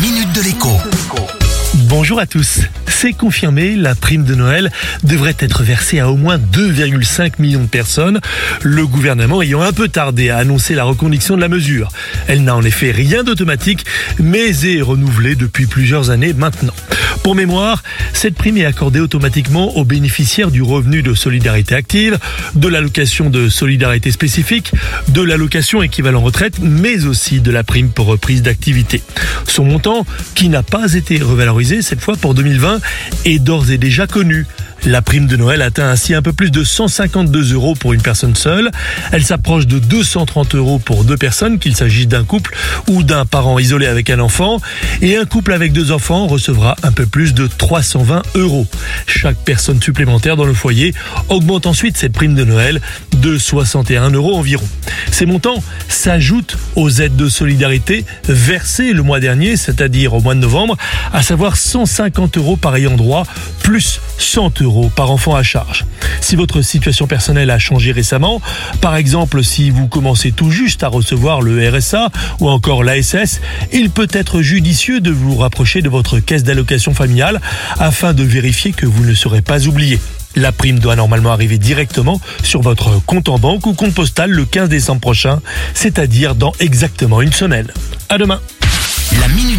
minute de l'écho. Bonjour à tous. C'est confirmé, la prime de Noël devrait être versée à au moins 2,5 millions de personnes, le gouvernement ayant un peu tardé à annoncer la reconduction de la mesure. Elle n'a en effet rien d'automatique, mais est renouvelée depuis plusieurs années maintenant. Pour mémoire, cette prime est accordée automatiquement aux bénéficiaires du revenu de solidarité active, de l'allocation de solidarité spécifique, de l'allocation équivalent retraite, mais aussi de la prime pour reprise d'activité. Son montant, qui n'a pas été revalorisé cette fois pour 2020, est d'ores et déjà connu. La prime de Noël atteint ainsi un peu plus de 152 euros pour une personne seule. Elle s'approche de 230 euros pour deux personnes, qu'il s'agisse d'un couple ou d'un parent isolé avec un enfant. Et un couple avec deux enfants recevra un peu plus de 320 euros. Chaque personne supplémentaire dans le foyer augmente ensuite cette prime de Noël de 61 euros environ. Ces montants s'ajoutent aux aides de solidarité versées le mois dernier, c'est-à-dire au mois de novembre, à savoir 150 euros par ayant droit, plus 100 euros par enfant à charge. Si votre situation personnelle a changé récemment, par exemple si vous commencez tout juste à recevoir le RSA ou encore l'ASS, il peut être judicieux de vous rapprocher de votre caisse d'allocation familiale afin de vérifier que vous ne serez pas oublié. La prime doit normalement arriver directement sur votre compte en banque ou compte postal le 15 décembre prochain, c'est-à-dire dans exactement une semaine. À demain.